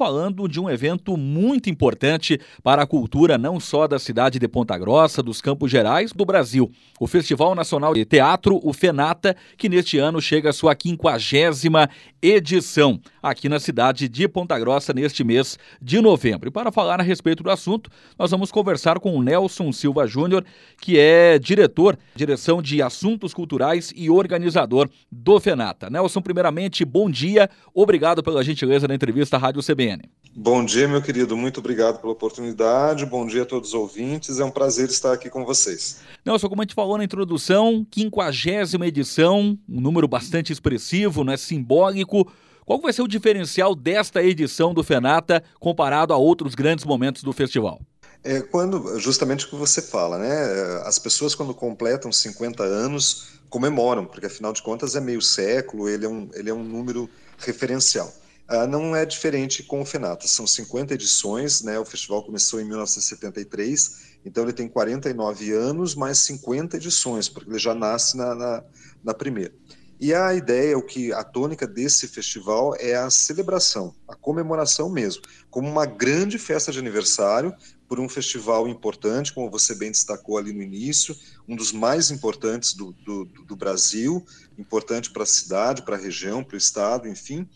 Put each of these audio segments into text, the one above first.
falando de um evento muito importante para a cultura não só da cidade de Ponta Grossa, dos Campos Gerais, do Brasil. O Festival Nacional de Teatro, o FENATA, que neste ano chega à sua quinquagésima edição aqui na cidade de Ponta Grossa neste mês de novembro. E para falar a respeito do assunto, nós vamos conversar com o Nelson Silva Júnior, que é diretor, direção de assuntos culturais e organizador do FENATA. Nelson, primeiramente, bom dia, obrigado pela gentileza da entrevista à Rádio CBN. Bom dia, meu querido, muito obrigado pela oportunidade, bom dia a todos os ouvintes, é um prazer estar aqui com vocês. Nelson, como a gente falou na introdução, quinquagésima edição, um número bastante expressivo, né, simbólico, qual vai ser o diferencial desta edição do FENATA comparado a outros grandes momentos do festival? É quando, justamente o que você fala, né? As pessoas quando completam 50 anos comemoram, porque afinal de contas é meio século, ele é um, ele é um número referencial. Ah, não é diferente com o FENATA, são 50 edições, né? O festival começou em 1973, então ele tem 49 anos mais 50 edições, porque ele já nasce na, na, na primeira. E a ideia, o que a tônica desse festival é a celebração, a comemoração mesmo, como uma grande festa de aniversário por um festival importante, como você bem destacou ali no início, um dos mais importantes do, do, do Brasil, importante para a cidade, para a região, para o estado, enfim.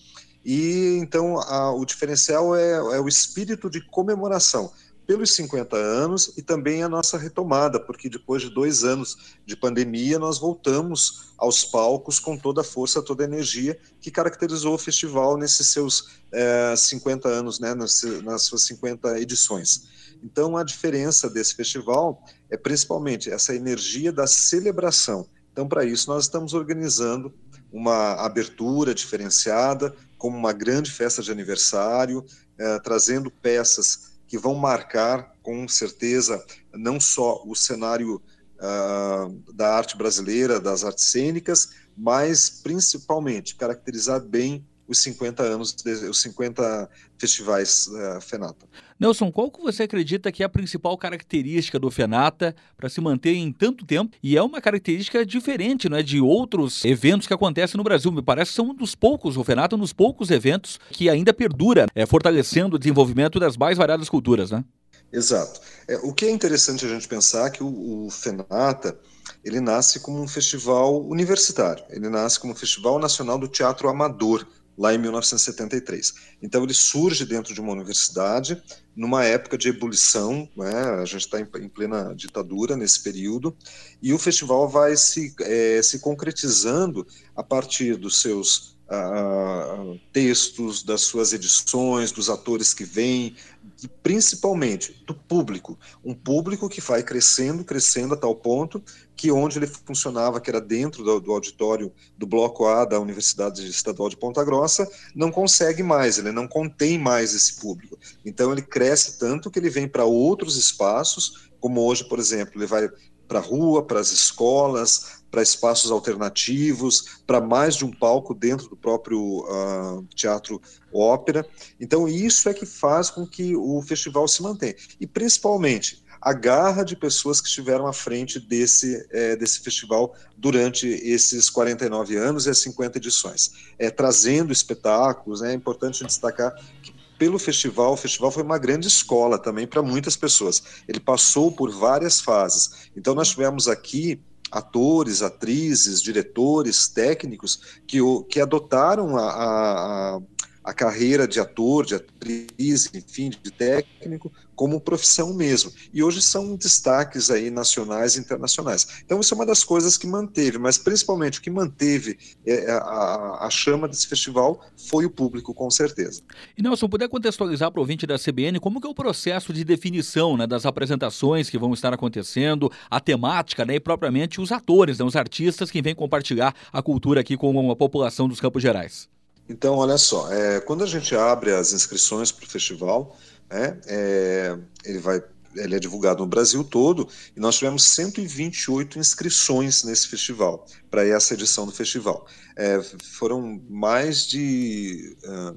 E então a, o diferencial é, é o espírito de comemoração pelos 50 anos e também a nossa retomada, porque depois de dois anos de pandemia, nós voltamos aos palcos com toda a força, toda a energia que caracterizou o festival nesses seus é, 50 anos, né, nas, nas suas 50 edições. Então, a diferença desse festival é principalmente essa energia da celebração. Então, para isso, nós estamos organizando uma abertura diferenciada, como uma grande festa de aniversário, é, trazendo peças que vão marcar com certeza não só o cenário uh, da arte brasileira, das artes cênicas, mas principalmente caracterizar bem os 50 anos, os 50 festivais uh, FENATA. Nelson, qual que você acredita que é a principal característica do FENATA para se manter em tanto tempo? E é uma característica diferente não é, de outros eventos que acontecem no Brasil. Me parece que são um dos poucos, o FENATA é um dos poucos eventos que ainda perdura, é, fortalecendo o desenvolvimento das mais variadas culturas, né? Exato. É, o que é interessante a gente pensar é que o, o FENATA ele nasce como um festival universitário, ele nasce como um Festival Nacional do Teatro Amador, lá em 1973. Então ele surge dentro de uma universidade, numa época de ebulição, né? a gente está em, plena ditadura nesse período, e o festival vai se, é, se concretizando a partir dos seus textos, das suas edições, dos atores que vêm, e principalmente do público. Um público que vai crescendo, crescendo a tal ponto que onde ele funcionava, que era dentro do, do auditório do Bloco A da Universidade Estadual de Ponta Grossa, não consegue mais, ele não contém mais esse público. Então ele cresce tanto que ele vem para outros espaços, como hoje, por exemplo, ele vai para a rua, para as escolas, para espaços alternativos, para mais de um palco dentro do próprio uh, teatro ópera. Então, isso é que faz com que o festival se mantenha. E, principalmente, a garra de pessoas que estiveram à frente desse, é, desse festival durante esses 49 anos e as 50 edições. É, trazendo espetáculos, né, é importante destacar que pelo festival, o festival foi uma grande escola também para muitas pessoas. Ele passou por várias fases. Então, nós tivemos aqui atores, atrizes, diretores, técnicos que, que adotaram a, a, a carreira de ator, de atriz, enfim, de técnico, como profissão mesmo. E hoje são destaques aí nacionais e internacionais. Então isso é uma das coisas que manteve, mas principalmente o que manteve é, é, a, a chama desse festival foi o público, com certeza. E Nelson, puder contextualizar para o ouvinte da CBN como que é o processo de definição né, das apresentações que vão estar acontecendo, a temática né, e propriamente os atores, né, os artistas que vêm compartilhar a cultura aqui com a população dos Campos Gerais? Então, olha só, é, quando a gente abre as inscrições para o festival, né, é, ele vai ele é divulgado no Brasil todo e nós tivemos 128 inscrições nesse festival, para essa edição do festival. É, foram mais de,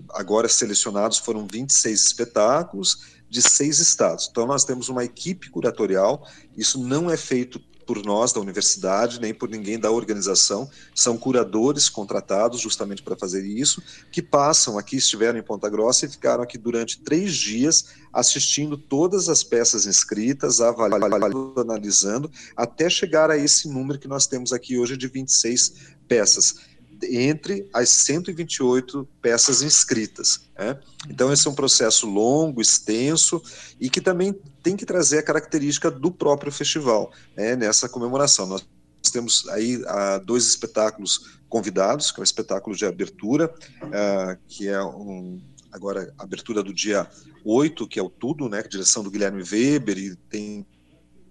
agora selecionados, foram 26 espetáculos de seis estados. Então nós temos uma equipe curatorial, isso não é feito por nós da universidade, nem por ninguém da organização. São curadores contratados justamente para fazer isso, que passam aqui, estiveram em Ponta Grossa e ficaram aqui durante três dias assistindo todas as peças inscritas, avaliando, analisando, até chegar a esse número que nós temos aqui hoje de 26 peças entre as 128 peças inscritas. Né? Então, esse é um processo longo, extenso e que também tem que trazer a característica do próprio festival né, nessa comemoração. Nós temos aí uh, dois espetáculos convidados, que é o espetáculo de abertura, uh, que é um, agora a abertura do dia 8, que é o Tudo, né, direção do Guilherme Weber, e tem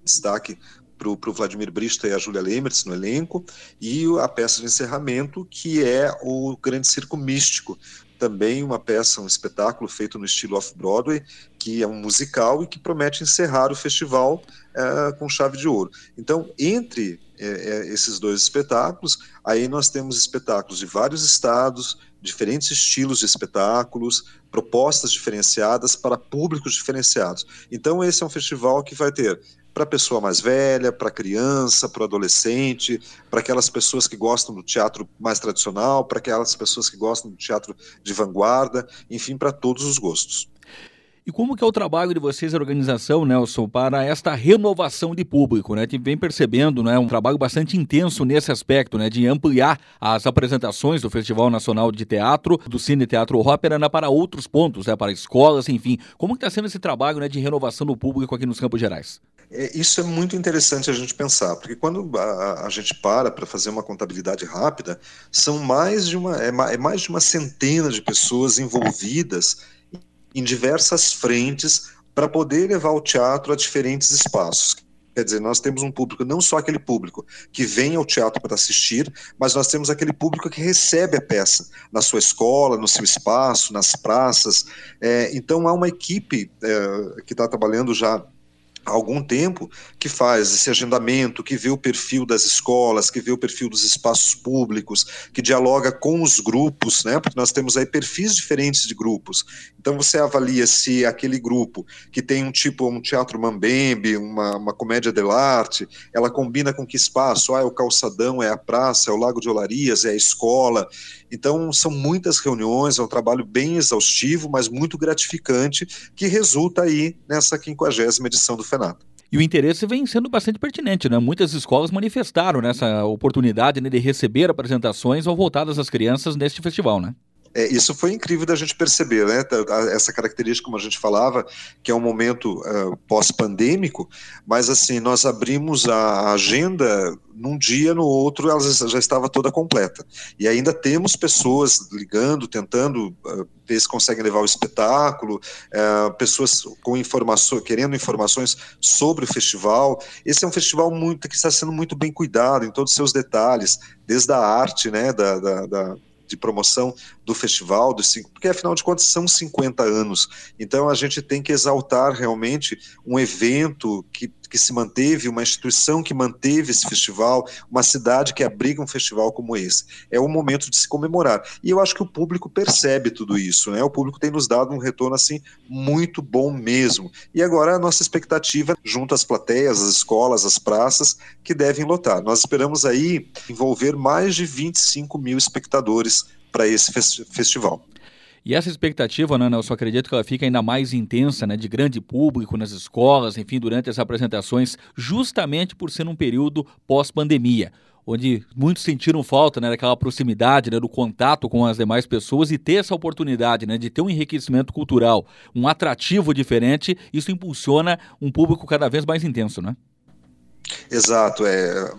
destaque para o Vladimir Brista e a Julia Lemertz no elenco, e a peça de encerramento, que é o Grande Circo Místico, também uma peça, um espetáculo feito no estilo off-Broadway, que é um musical e que promete encerrar o festival é, com chave de ouro. Então, entre é, esses dois espetáculos, aí nós temos espetáculos de vários estados, diferentes estilos de espetáculos, propostas diferenciadas para públicos diferenciados. Então, esse é um festival que vai ter para a pessoa mais velha, para a criança, para o adolescente, para aquelas pessoas que gostam do teatro mais tradicional, para aquelas pessoas que gostam do teatro de vanguarda, enfim, para todos os gostos. E como que é o trabalho de vocês, a organização, Nelson, para esta renovação de público, né? Que vem percebendo, né, um trabalho bastante intenso nesse aspecto, né, de ampliar as apresentações do Festival Nacional de Teatro, do Cine Teatro Ópera, né, para outros pontos, né, para escolas, enfim. Como está sendo esse trabalho, né, de renovação do público aqui nos Campos Gerais? É, isso é muito interessante a gente pensar, porque quando a, a gente para para fazer uma contabilidade rápida, são mais de uma é, é mais de uma centena de pessoas envolvidas em diversas frentes para poder levar o teatro a diferentes espaços. Quer dizer, nós temos um público, não só aquele público que vem ao teatro para assistir, mas nós temos aquele público que recebe a peça na sua escola, no seu espaço, nas praças. É, então, há uma equipe é, que está trabalhando já há algum tempo que faz esse agendamento, que vê o perfil das escolas, que vê o perfil dos espaços públicos, que dialoga com os grupos, né? Porque nós temos aí perfis diferentes de grupos. Então você avalia se aquele grupo que tem um tipo um teatro mambembe, uma, uma comédia dell'arte, ela combina com que espaço? Ah, é o calçadão, é a praça, é o Lago de Olarias, é a escola. Então são muitas reuniões, é um trabalho bem exaustivo, mas muito gratificante, que resulta aí nessa quinquagésima edição do FENATA. E o interesse vem sendo bastante pertinente, né? Muitas escolas manifestaram nessa oportunidade né, de receber apresentações voltadas às crianças neste festival, né? É, isso foi incrível da gente perceber, né? Essa característica, como a gente falava, que é um momento uh, pós-pandêmico, mas assim, nós abrimos a agenda num dia, no outro, ela já estava toda completa. E ainda temos pessoas ligando, tentando uh, ver se conseguem levar o espetáculo, uh, pessoas com informações, querendo informações sobre o festival. Esse é um festival muito que está sendo muito bem cuidado em todos os seus detalhes, desde a arte, né, da, da, da de promoção do festival, dos cinco, porque afinal de contas são 50 anos. Então a gente tem que exaltar realmente um evento que, que se manteve, uma instituição que manteve esse festival, uma cidade que abriga um festival como esse. É o momento de se comemorar. E eu acho que o público percebe tudo isso, né? O público tem nos dado um retorno assim muito bom mesmo. E agora a nossa expectativa junto às plateias, às escolas, às praças que devem lotar. Nós esperamos aí envolver mais de 25 mil espectadores para esse festival. E essa expectativa, né, eu só acredito que ela fica ainda mais intensa, né, de grande público nas escolas, enfim, durante as apresentações, justamente por ser um período pós-pandemia, onde muitos sentiram falta né, daquela proximidade, né, do contato com as demais pessoas e ter essa oportunidade né, de ter um enriquecimento cultural, um atrativo diferente, isso impulsiona um público cada vez mais intenso, né? Exato, é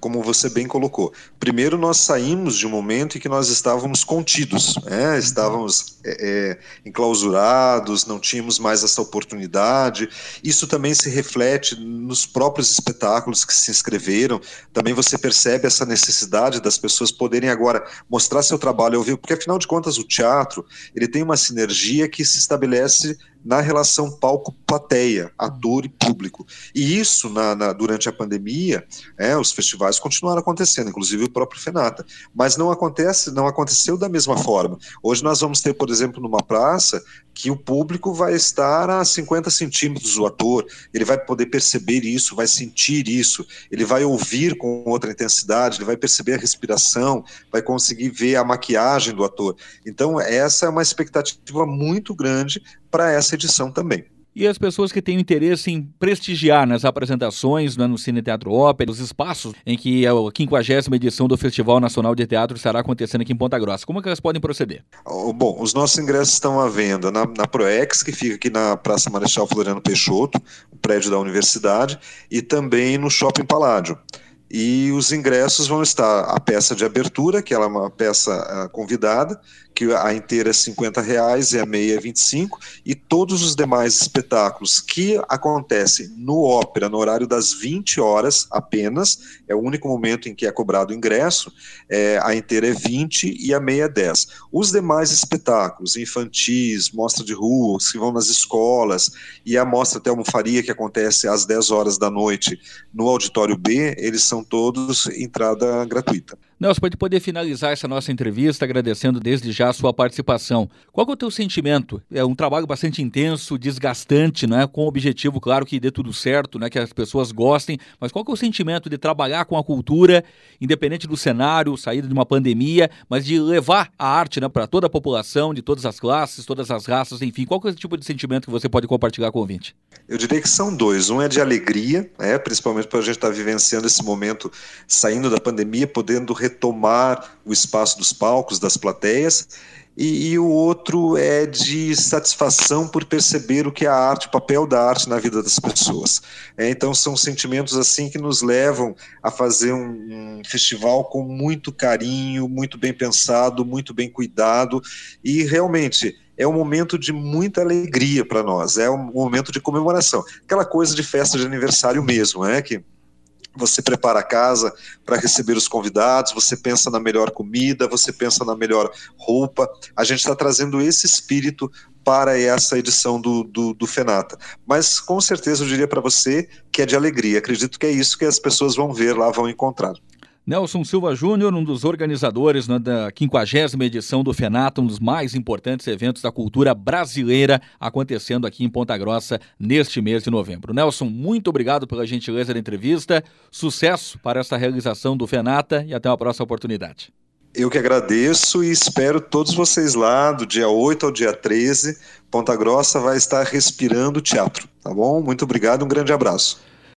como você bem colocou. Primeiro, nós saímos de um momento em que nós estávamos contidos, né? estávamos é, é, enclausurados, não tínhamos mais essa oportunidade. Isso também se reflete nos próprios espetáculos que se inscreveram. Também você percebe essa necessidade das pessoas poderem agora mostrar seu trabalho ao vivo, porque afinal de contas o teatro ele tem uma sinergia que se estabelece na relação palco-plateia, ator e público. E isso, na, na, durante a pandemia, é, os festivais continuaram acontecendo, inclusive o próprio Fenata, mas não acontece, não aconteceu da mesma forma. Hoje nós vamos ter, por exemplo, numa praça que o público vai estar a 50 centímetros do ator, ele vai poder perceber isso, vai sentir isso, ele vai ouvir com outra intensidade, ele vai perceber a respiração, vai conseguir ver a maquiagem do ator. Então, essa é uma expectativa muito grande para essa edição também. E as pessoas que têm interesse em prestigiar nas apresentações né, no Cine Teatro Ópera, os espaços em que a 50 edição do Festival Nacional de Teatro estará acontecendo aqui em Ponta Grossa, como é que elas podem proceder? Bom, os nossos ingressos estão à venda na, na Proex, que fica aqui na Praça Marechal Floriano Peixoto, o prédio da universidade, e também no Shopping Paládio e os ingressos vão estar a peça de abertura, que ela é uma peça uh, convidada, que a inteira é 50 reais e a meia é 25, e todos os demais espetáculos que acontecem no ópera, no horário das 20 horas apenas, é o único momento em que é cobrado o ingresso, é, a inteira é 20 e a meia é 10. Os demais espetáculos, infantis, mostra de rua, que vão nas escolas, e a mostra até almofaria que acontece às 10 horas da noite no auditório B, eles são todos entrada gratuita. Nelson, para poder finalizar essa nossa entrevista, agradecendo desde já a sua participação. Qual é o teu sentimento? É um trabalho bastante intenso, desgastante, né? com o objetivo, claro, que dê tudo certo, né? que as pessoas gostem, mas qual é o sentimento de trabalhar com a cultura, independente do cenário, saída de uma pandemia, mas de levar a arte né, para toda a população, de todas as classes, todas as raças, enfim, qual é o tipo de sentimento que você pode compartilhar com o ouvinte? Eu diria que são dois. Um é de alegria, é, principalmente para a gente estar tá vivenciando esse momento, saindo da pandemia, podendo retomar o espaço dos palcos, das plateias, e, e, o outro é de satisfação por perceber o que é a arte, o papel da arte na vida das pessoas. É, então são sentimentos assim que nos levam a fazer um, um, festival com muito carinho, muito bem pensado, muito bem cuidado e realmente é um momento de muita alegria para nós, é um momento de comemoração, aquela coisa de festa de aniversário mesmo, é que você prepara a casa para receber os convidados, você pensa na melhor comida, você pensa na melhor roupa. A gente está trazendo esse espírito para essa edição do, do, do, Fenata. Mas com certeza eu diria para você que é de alegria. Acredito que é isso que as pessoas vão ver lá, vão encontrar. Nelson Silva Júnior, um dos organizadores né, da 50 edição do FENATA, um dos mais importantes eventos da cultura brasileira acontecendo aqui em Ponta Grossa neste mês de novembro. Nelson, muito obrigado pela gentileza da entrevista, sucesso para esta realização do FENATA e até uma próxima oportunidade. Eu que agradeço e espero todos vocês lá do dia 8 ao dia 13. Ponta Grossa vai estar respirando teatro, tá bom? Muito obrigado, um grande abraço.